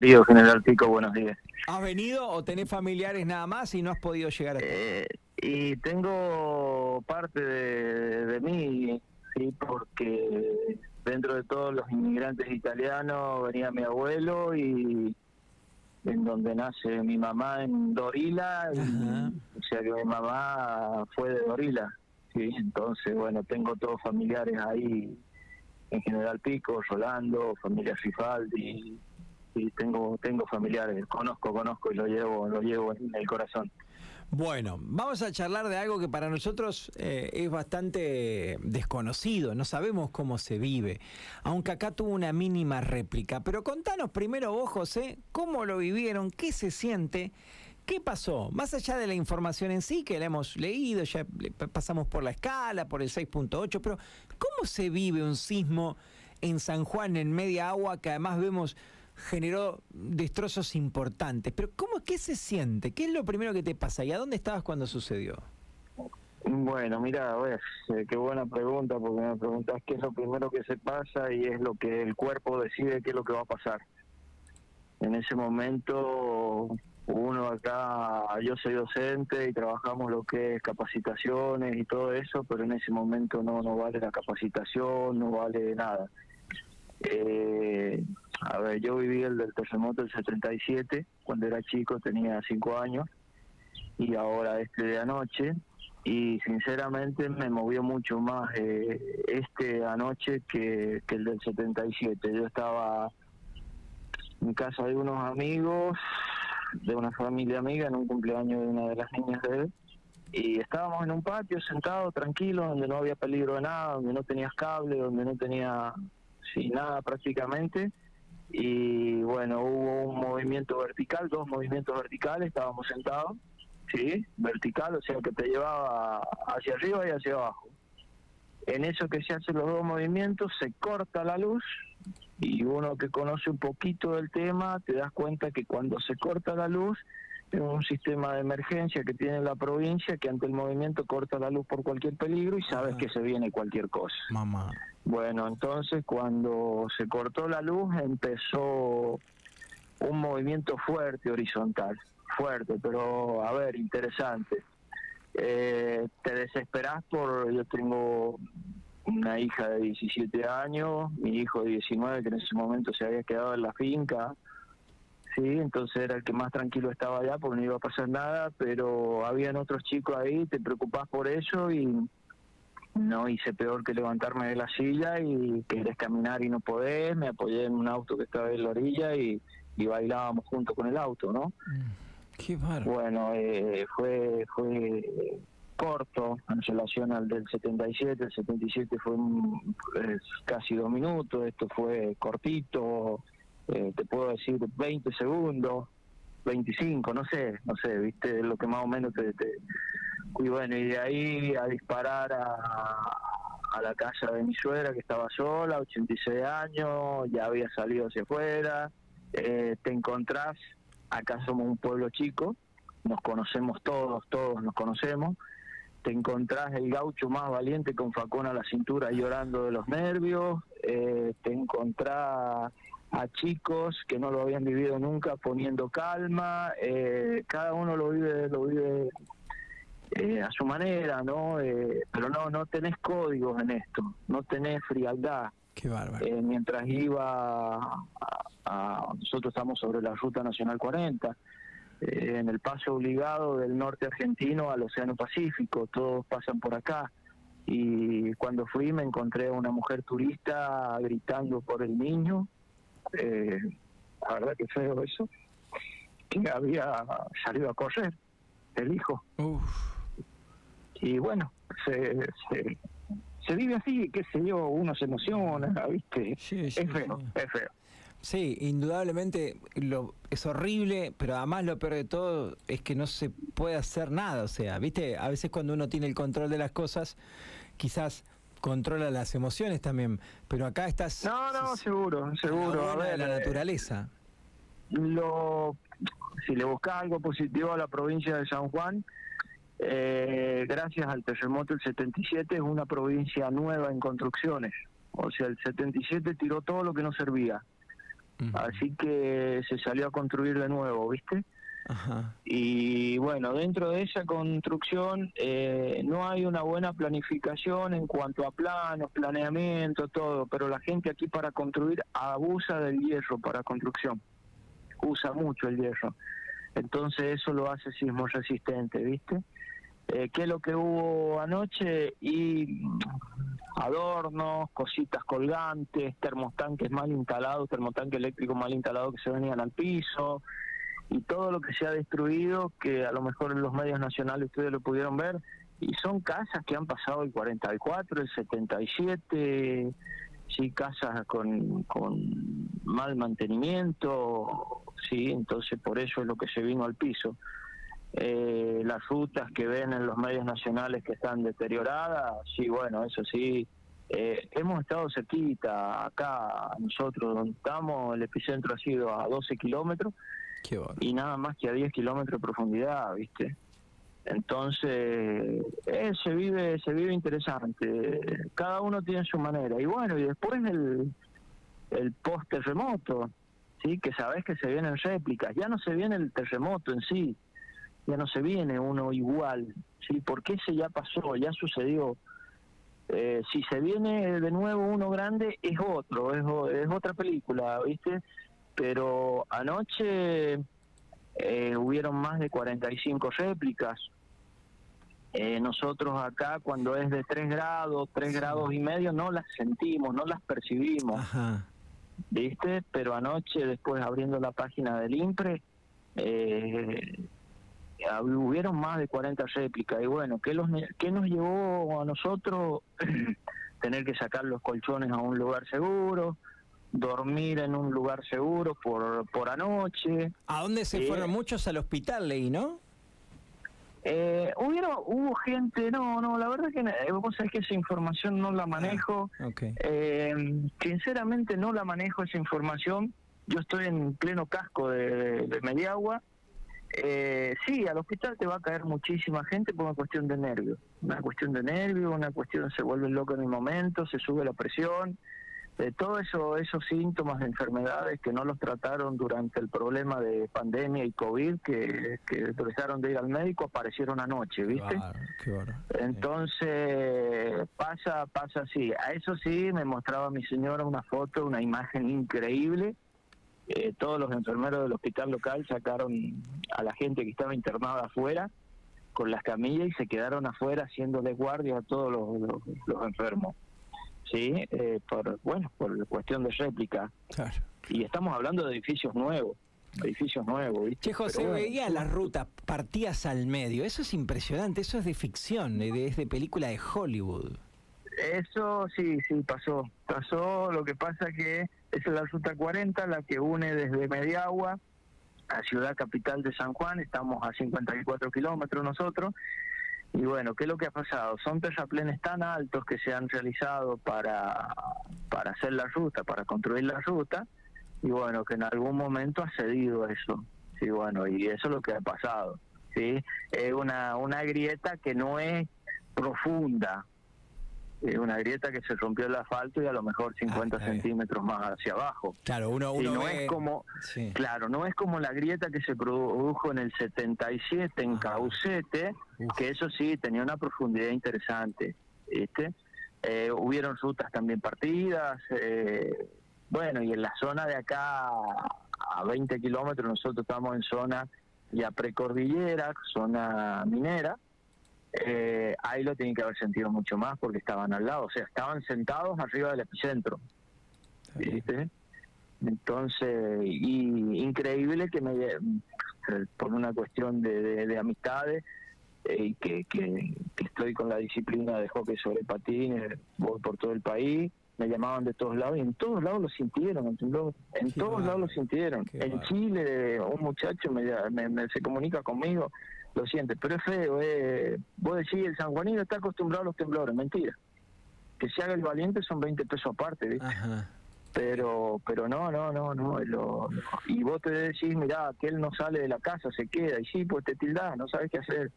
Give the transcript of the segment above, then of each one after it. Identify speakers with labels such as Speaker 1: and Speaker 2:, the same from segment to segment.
Speaker 1: Digo, General Pico, buenos días.
Speaker 2: ¿Has venido o tenés familiares nada más y no has podido llegar a
Speaker 1: eh, y tengo parte de, mí, sí, porque dentro de todos los inmigrantes italianos venía mi abuelo y en donde nace mi mamá en Dorila, o sea que mi mamá fue de Dorila, sí, entonces bueno, tengo todos familiares ahí en General Pico, Rolando, familia Fifaldi, tengo tengo familiares, conozco, conozco y lo llevo lo llevo en el corazón.
Speaker 2: Bueno, vamos a charlar de algo que para nosotros eh, es bastante desconocido, no sabemos cómo se vive, aunque acá tuvo una mínima réplica. Pero contanos primero vos, José, cómo lo vivieron, qué se siente, qué pasó, más allá de la información en sí, que la hemos leído, ya pasamos por la escala, por el 6.8, pero ¿cómo se vive un sismo en San Juan, en media agua, que además vemos generó destrozos importantes. Pero ¿cómo qué se siente? ¿Qué es lo primero que te pasa? ¿Y a dónde estabas cuando sucedió?
Speaker 1: Bueno, mira, ves, eh, qué buena pregunta, porque me preguntas qué es lo primero que se pasa y es lo que el cuerpo decide qué es lo que va a pasar. En ese momento, uno acá, yo soy docente y trabajamos lo que es capacitaciones y todo eso, pero en ese momento no, no vale la capacitación, no vale nada. Eh, a ver, yo viví el del terremoto del 77, cuando era chico, tenía 5 años, y ahora este de anoche, y sinceramente me movió mucho más eh, este anoche que, el del 77. Yo estaba en casa de unos amigos, de una familia amiga, en un cumpleaños de una de las niñas de él, y estábamos en un patio sentado tranquilo, donde no había peligro de nada, donde no tenías cable, donde no tenía sí, nada prácticamente y bueno, hubo un movimiento vertical, dos movimientos verticales, estábamos sentados, ¿sí? Vertical, o sea que te llevaba hacia arriba y hacia abajo. En eso que se hacen los dos movimientos, se corta la luz y uno que conoce un poquito del tema, te das cuenta que cuando se corta la luz, un sistema de emergencia que tiene la provincia que ante el movimiento corta la luz por cualquier peligro y sabes que se viene cualquier cosa.
Speaker 2: Mamá.
Speaker 1: Bueno, entonces cuando se cortó la luz empezó un movimiento fuerte horizontal, fuerte, pero a ver, interesante. Eh, te desesperas por, yo tengo una hija de 17 años, mi hijo de 19 que en ese momento se había quedado en la finca, sí, entonces era el que más tranquilo estaba allá porque no iba a pasar nada, pero habían otros chicos ahí, te preocupás por eso y no hice peor que levantarme de la silla y querés caminar y no podés, me apoyé en un auto que estaba en la orilla y, bailábamos junto con el auto, ¿no? Mm,
Speaker 2: qué
Speaker 1: Bueno, eh, fue fue corto en relación al del 77, el 77 fue casi dos minutos, esto fue cortito, eh, te puedo decir 20 segundos, 25, no sé, no sé, viste, lo que más o menos te y bueno, y de ahí a disparar a, la casa de mi suegra que estaba sola, 86 años, ya había salido hacia afuera, eh, te encontrás, acá somos un pueblo chico, nos conocemos todos, todos nos conocemos, te encontrás el gaucho más valiente con facón a la cintura llorando de los nervios, eh, te encontrás a chicos que no lo habían vivido nunca poniendo calma, eh, cada uno lo vive, lo vive eh, a su manera, ¿no? Eh, pero no, no tenés códigos en esto, no tenés frialdad.
Speaker 2: Qué bárbaro.
Speaker 1: Eh, mientras iba a, nosotros estamos sobre la ruta nacional 40, en el paso obligado del norte argentino al Océano Pacífico, todos pasan por acá. Y cuando fui me encontré a una mujer turista gritando por el niño, la verdad que feo eso, que había salido a correr el hijo. Uf y bueno, se, se, vive así, qué sé yo, uno se emociona, ¿viste? es feo, es feo.
Speaker 2: Sí, indudablemente lo, es horrible, pero además lo peor de todo es que no se puede hacer nada. O sea, viste, a veces cuando uno tiene el control de las cosas, quizás controla las emociones también, pero acá estás...
Speaker 1: No, no, seguro, seguro.
Speaker 2: A ver, la eh, naturaleza.
Speaker 1: Lo, si le buscas algo positivo a la provincia de San Juan, eh, gracias al terremoto del 77 es una provincia nueva en construcciones. O sea, el 77 tiró todo lo que no servía. Así que se salió a construir de nuevo, ¿viste? Y bueno, dentro de esa construcción eh, no hay una buena planificación en cuanto a planos, planeamiento, todo, pero la gente aquí para construir abusa del hierro para construcción, usa mucho el hierro. Entonces eso lo hace sismo resistente, ¿viste? Eh, ¿Qué es lo que hubo anoche? Y adornos, cositas colgantes, termostanques mal instalados, termotanque eléctrico mal instalado que se venían al piso, y todo lo que se ha destruido, que a lo mejor en los medios nacionales ustedes lo pudieron ver, y son casas que han pasado el 44, el 77, sí, casas con, con mal mantenimiento, sí, entonces por eso es lo que se vino al piso. Eh, las rutas que ven en los medios nacionales que están deterioradas, sí, bueno, eso sí, eh, hemos estado cerquita, acá nosotros donde estamos, el epicentro ha sido a 12 kilómetros y nada más que a 10 kilómetros de profundidad, ¿viste? Entonces, eh, se vive se vive interesante, cada uno tiene su manera. Y bueno, y después el, el post-terremoto, ¿sí? que sabes que se vienen réplicas, ya no se viene el terremoto en sí, ya no se viene uno igual, ¿sí? porque ese ya pasó, ya sucedió. Eh, si se viene de nuevo uno grande, es otro, es, es otra película, ¿viste? Pero anoche eh, hubieron más de 45 réplicas. Eh, nosotros acá, cuando es de 3 grados, 3 grados y medio, no las sentimos, no las percibimos. ¿Viste? Pero anoche, después abriendo la página del IMPRE, eh, hubieron más de 40 réplicas. Y bueno, ¿qué, los, ¿qué nos llevó a nosotros tener que sacar los colchones a un lugar seguro? Dormir en un lugar seguro por, por anoche.
Speaker 2: ¿A dónde se fueron eh, muchos al hospital, leí, no?
Speaker 1: Eh, hubo gente, no, no, la verdad que eh, vos sabés que esa información no la manejo. Ah, eh, sinceramente no la manejo esa información. Yo estoy en pleno casco de, de Mediagua eh, sí, al hospital te va a caer muchísima gente por una cuestión de nervios. Una cuestión de nervios, una cuestión se vuelve loco en el momento, se sube la presión. Eh, todos eso, esos síntomas de enfermedades que no los trataron durante el problema de pandemia y COVID, que, que dejaron de ir al médico, aparecieron anoche, ¿viste? Entonces, pasa, pasa así. A eso sí, me mostraba mi señora una foto, una imagen increíble eh, todos los enfermeros del hospital local sacaron a la gente que estaba internada afuera con las camillas y se quedaron afuera haciéndole guardia a todos los, enfermos. Sí, eh, por, bueno, por cuestión de réplica. Y estamos hablando de edificios nuevos edificios nuevos. ¿viste?
Speaker 2: Che, José, veía la ruta, partías al medio. Eso es impresionante, eso es de ficción, es de película de Hollywood.
Speaker 1: Eso sí, sí, pasó. Pasó, lo que pasa que es la ruta 40 la que une desde Mediagua a Ciudad Capital de San Juan, estamos a 54 kilómetros nosotros. Y bueno, ¿qué es lo que ha pasado? Son terraplenes tan altos que se han realizado para, para hacer la ruta, para construir la ruta, y bueno, que en algún momento ha cedido eso. Sí, bueno, y eso es lo que ha pasado. ¿sí? Es una, una grieta que no es profunda, una grieta que se rompió el asfalto y a lo mejor 50 ah, centímetros más hacia abajo.
Speaker 2: Claro, uno, uno
Speaker 1: no es como, claro, no es como la grieta que se produjo en el 77 en Caucete, que eso sí tenía una profundidad interesante, ¿viste? Eh, hubieron rutas también partidas, eh, bueno, y en la zona de acá a 20 kilómetros nosotros estamos en zona ya precordillera, zona minera, eh, ahí lo tienen que haber sentido mucho más porque estaban al lado, o sea, estaban sentados arriba del epicentro. ¿Viste? Entonces, y increíble que me, por una cuestión de, de, amistades, eh, y que, que, estoy con la disciplina de hockey sobre patines, voy por todo el país, me llamaban de todos lados y en todos lados lo sintieron, en todos lados lo sintieron. en Chile, un muchacho me, me, se comunica conmigo lo siente, pero es feo, eh. vos decís, el sanjuanino está acostumbrado a los temblores, mentira. Que se haga el valiente son 20 pesos aparte, ¿viste? Pero pero no, no, no, no. Lo, y vos te decís, mirá, que él no sale de la casa, se queda, y sí, pues te tildás, no sabes qué hacer.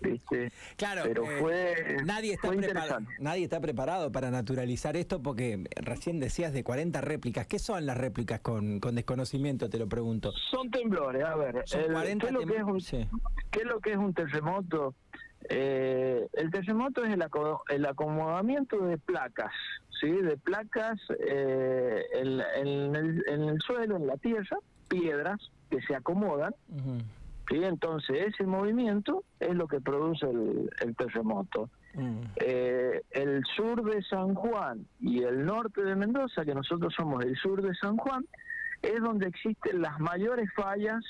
Speaker 1: ¿Viste?
Speaker 2: Claro,
Speaker 1: pero
Speaker 2: eh,
Speaker 1: fue,
Speaker 2: nadie, está
Speaker 1: fue
Speaker 2: preparado, nadie está preparado para naturalizar esto porque recién decías de 40 réplicas. ¿Qué son las réplicas con, con desconocimiento? Te lo pregunto.
Speaker 1: Son temblores, a ver, el-
Speaker 2: 40
Speaker 1: ¿qué, es lo que es un,
Speaker 2: sí.
Speaker 1: qué es lo que es un terremoto? Eh, el terremoto es el, aco- el acomodamiento de placas, ¿sí? De placas eh, en, en el, en el suelo, en la tierra, piedras que se acomodan. ¿Sí? Entonces, ese movimiento es lo que produce el, el terremoto.
Speaker 2: Mm.
Speaker 1: Eh, el sur de San Juan y el norte de Mendoza, que nosotros somos el sur de San Juan, es donde existen las mayores fallas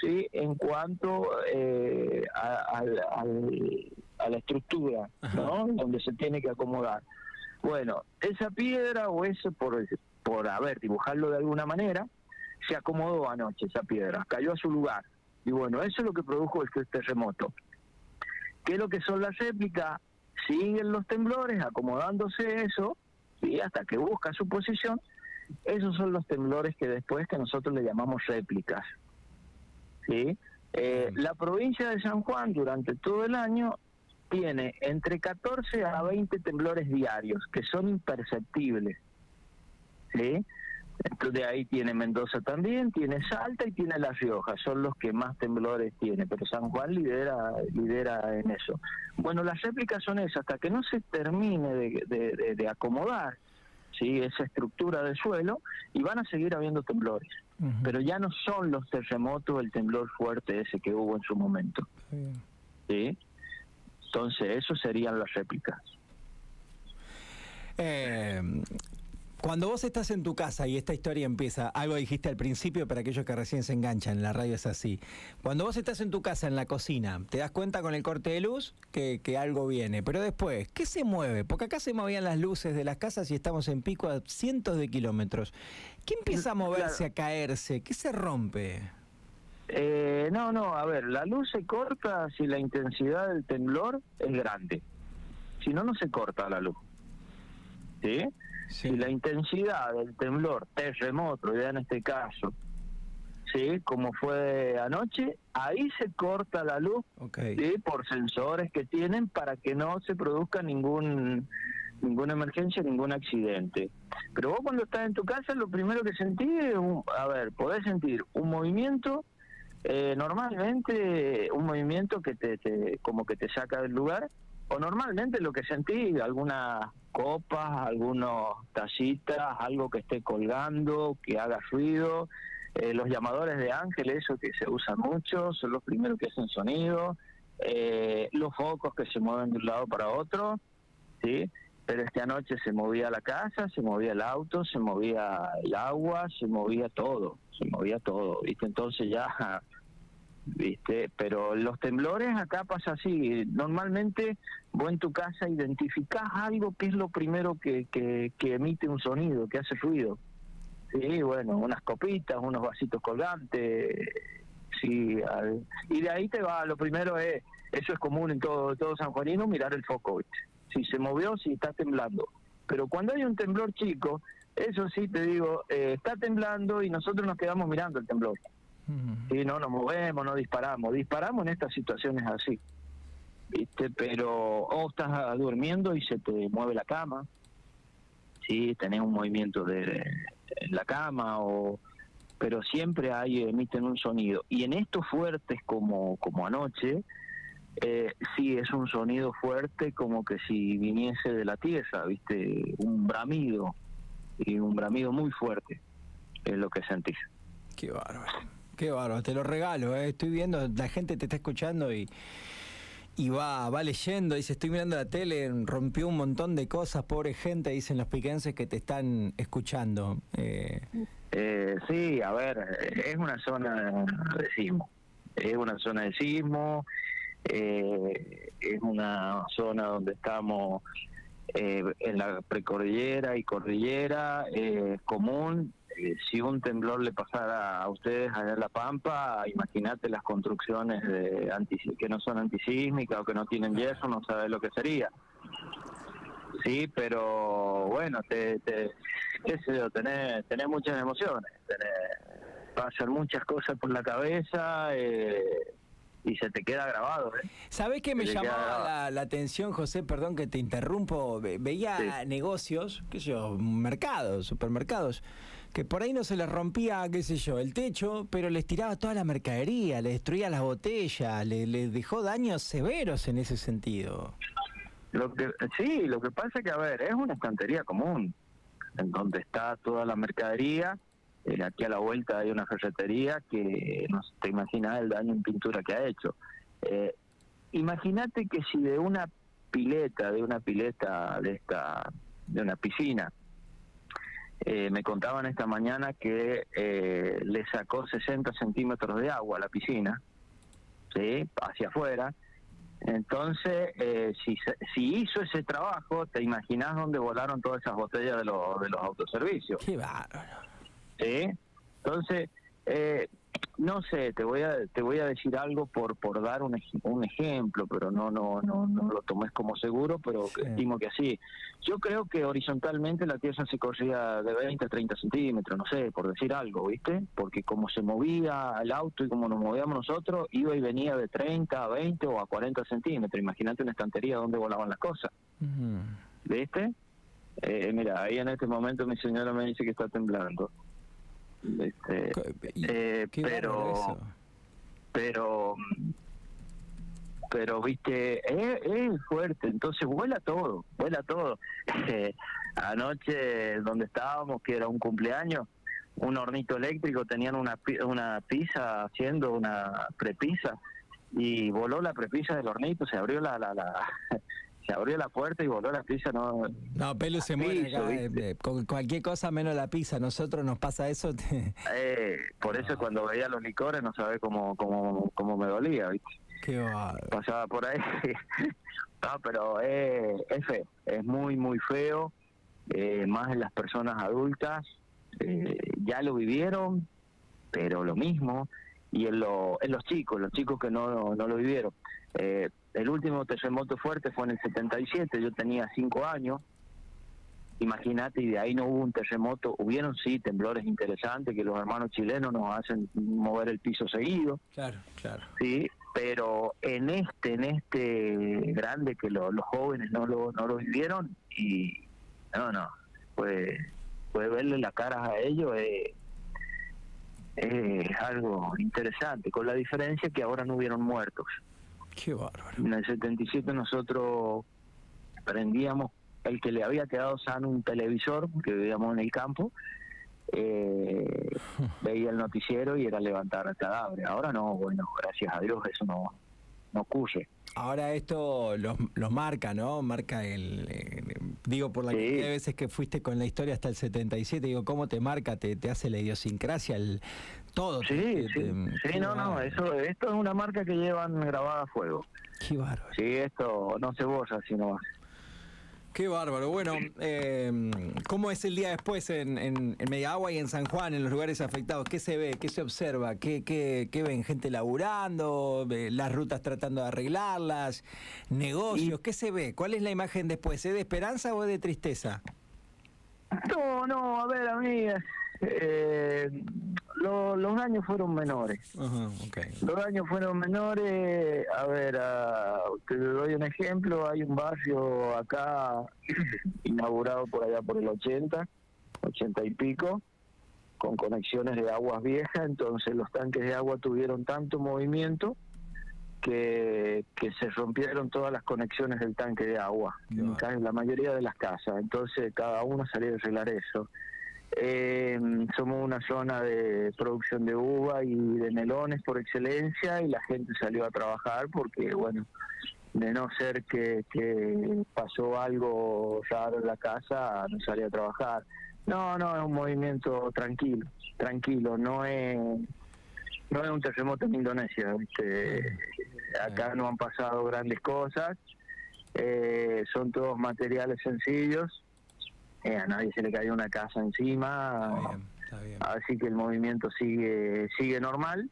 Speaker 1: ¿sí? en cuanto eh, a, al- a la estructura, ¿no? donde se tiene que acomodar. Bueno, esa piedra o ese, por, por a ver, dibujarlo de alguna manera, se acomodó anoche esa piedra, cayó a su lugar. Y bueno, eso es lo que produjo este terremoto. ¿Qué es lo que son las réplicas? Siguen los temblores acomodándose eso, y hasta que busca su posición. Esos son los temblores que después que nosotros le llamamos réplicas. ¿sí? Eh, la provincia de San Juan durante todo el año tiene entre 14 a 20 temblores diarios, que son imperceptibles. ¿sí? Entonces ahí tiene Mendoza también, tiene Salta y tiene La Rioja, son los que más temblores tiene, pero San Juan lidera lidera en eso. Bueno, las réplicas son esas, hasta que no se termine de, de- de- de acomodar ¿sí? esa estructura del suelo y van a seguir habiendo temblores, pero ya no son los terremotos el temblor fuerte ese que hubo en su momento. Entonces, eso serían las réplicas.
Speaker 2: Eh, cuando vos estás en tu casa y esta historia empieza, algo dijiste al principio para aquellos que recién se enganchan, en la radio es así. Cuando vos estás en tu casa, en la cocina, te das cuenta con el corte de luz que, que algo viene. Pero después, ¿qué se mueve? Porque acá se movían las luces de las casas y estamos en pico a cientos de kilómetros. ¿Qué empieza a moverse, a caerse? ¿Qué se rompe?
Speaker 1: Eh, no, no, a ver, la luz se corta si la intensidad del temblor es grande. Si no, no se corta la luz. ¿Sí?
Speaker 2: Sí.
Speaker 1: Si la intensidad del temblor, terremoto, ya en este caso, ¿sí? Como fue anoche, ahí se corta la luz
Speaker 2: Ok.
Speaker 1: ¿sí? por sensores que tienen para que no se produzca ningún ninguna emergencia, ningún accidente. Pero vos cuando estás en tu casa, lo primero que sentís es, un- a ver, podés sentir un movimiento, eh, normalmente un movimiento que te, te- como que te saca del lugar, o normalmente lo que sentís, algunas copas, algunos tacitas, algo que esté colgando, que haga ruido, eh, los llamadores de ángel, eso que se usan mucho, son los primeros que hacen sonido, eh, los focos que se mueven de un lado para otro, ¿sí? Pero esta noche se movía la casa, se movía el auto, se movía el agua, se movía todo, se movía todo, ¿viste? Entonces ya, ¿viste? Pero los temblores acá pasa así, normalmente vos en tu casa identificás algo que es lo primero que, que, que emite un sonido, que hace ruido. Sí, bueno, unas copitas, unos vasitos colgantes, sí, y de ahí te va, lo primero es, eso es común en todo, todo San Juanino, mirar el foco, si se movió, si está temblando. Pero cuando hay un temblor chico, eso sí te digo, eh, está temblando y nosotros nos quedamos mirando el temblor. Sí, no nos movemos, no disparamos. Disparamos en estas situaciones así. ¿Viste? Pero o estás durmiendo y se te mueve la cama. Sí, tenés un movimiento de en la cama o pero siempre hay emiten un sonido y en estos fuertes como como anoche eh, sí es un sonido fuerte como que si viniese de la tierra viste un bramido y un bramido muy fuerte es lo que sentís
Speaker 2: Qué bárbaro. Qué bárbaro. Te lo regalo, ¿eh? Estoy viendo, la gente te está escuchando y, y va, va leyendo. Dice, estoy mirando la tele, rompió un montón de cosas, pobre gente, dicen los piquenses que te están escuchando. Eh,
Speaker 1: Eh, sí, a ver, es una zona de sismo. Es una zona de sismo, eh, es una zona donde estamos eh, en la precordillera y cordillera, es común. Eh, si un temblor le pasara a ustedes allá en La Pampa, imagínate las construcciones de anti, que no son antisísmicas o que no tienen yeso, no sabes lo que sería. Sí, pero bueno, te, te, qué sé yo, tenés, tenés muchas emociones, tenés, pasan muchas cosas por la cabeza, eh, y se te queda grabado. ¿eh?
Speaker 2: ¿Sabés qué me llamaba la, atención, José? Perdón que te interrumpo. veía negocios, qué sé yo, mercados, supermercados, que por ahí no se les rompía, qué sé yo, el techo, pero les tiraba toda la mercadería, les destruía las botellas, les, dejó daños severos en ese sentido.
Speaker 1: Lo que, sí, lo que pasa es que, a ver, es una estantería común, en donde está toda la mercadería. Eh, aquí a la vuelta hay una ferretería que no te imaginas el daño en pintura que ha hecho. Eh, Imagínate que si de una pileta, de una pileta de esta, de una piscina, eh, me contaban esta mañana que eh, le sacó 60 centímetros de agua a la piscina, ¿sí? hacia afuera, entonces, eh, si, si hizo ese trabajo, te imaginas dónde volaron todas esas botellas de, los de los autoservicios.
Speaker 2: Qué bárbaro.
Speaker 1: ¿Sí? Entonces, eh, no sé, te voy a te voy a decir algo por por dar un, un ejemplo, pero no no no no lo tomes como seguro, pero estimo que así. Yo creo que horizontalmente la tierra se corría de 20 a 30 centímetros, no sé, por decir algo, ¿viste? Porque como se movía el auto y como nos movíamos nosotros, iba y venía de 30 a 20 o a 40 centímetros. Imagínate una estantería donde volaban las cosas. ¿Viste? Eh, mira, ahí en este momento mi señora me dice que está temblando. Este, eh, pero, pero, pero, viste, es, fuerte, entonces vuela todo, vuela todo. anoche donde estábamos, que era un cumpleaños, un hornito eléctrico, tenían una, una pizza haciendo una prepisa y voló la prepisa del hornito, se abrió la, la, la se abrió la puerta y voló la pizza, no...
Speaker 2: No, Pelu se muere eh, con cualquier cosa menos la pizza, nosotros nos pasa eso...
Speaker 1: Eh, por eso cuando veía los licores no sabía cómo, cómo, cómo me dolía, ¿viste?
Speaker 2: Qué
Speaker 1: Pasaba por ahí. no, pero es feo, es muy, muy feo, eh, más en las personas adultas, ya lo vivieron, pero lo mismo, y en, lo, en los chicos, los chicos que no, no lo vivieron. Eh, el último terremoto fuerte fue en el 77, yo tenía cinco años. Imagínate, y de ahí no hubo un terremoto. Hubieron sí temblores interesantes que los hermanos chilenos nos hacen mover el piso seguido.
Speaker 2: Claro, claro.
Speaker 1: Sí, pero en este, en este grande que los jóvenes no lo, no lo vivieron y no, no, pues, puede verle las caras a ellos es, es algo interesante, con la diferencia que ahora no hubieron muertos.
Speaker 2: Qué bárbaro.
Speaker 1: En el 77 nosotros prendíamos el que le había quedado sano un televisor, que vivíamos en el campo, eh, veía el noticiero y era levantar el cadáver. Ahora no, bueno, gracias a Dios eso no, no ocurre.
Speaker 2: Ahora esto los, los marca, ¿no? Marca el... Eh, digo, por la cantidad de veces que fuiste con la historia hasta el 77, digo, ¿cómo te marca? ¿Te, te hace la idiosincrasia, el, todo?
Speaker 1: Sí, sí, sí, no, no, eso, esto es una marca que llevan grabada a fuego.
Speaker 2: Qué bárbaro.
Speaker 1: Sí, esto no se borra, sino
Speaker 2: Qué bárbaro. Bueno, eh, ¿cómo es el día después en, en, en Mediagua y en San Juan, en los lugares afectados? ¿Qué se ve? ¿Qué se observa? ¿Qué, qué, qué ven? ¿Gente laburando? ¿Las rutas tratando de arreglarlas? ¿Negocios? ¿Qué se ve? ¿Cuál es la imagen después? ¿Es de esperanza o es de tristeza?
Speaker 1: No, no, a ver, a mí eh, los daños fueron menores. Los daños fueron menores. A ver, te doy un ejemplo. Hay un barrio acá inaugurado por allá por el 80, 80 y pico, con conexiones de aguas viejas. Entonces los tanques de agua tuvieron tanto movimiento que, que se rompieron todas las conexiones del tanque de agua en la mayoría de las casas. Entonces cada uno salió a arreglar eso. Eh, somos una zona de producción de uva y de melones por excelencia y la gente salió a trabajar porque, bueno, de no ser que, pasó algo raro en la casa, no salió a trabajar. No, no, es un movimiento tranquilo, tranquilo, no es no es un terremoto en Indonesia, acá no han pasado grandes cosas, eh, son todos materiales sencillos eh, a nadie se le cayó una casa encima, así que el movimiento sigue sigue normal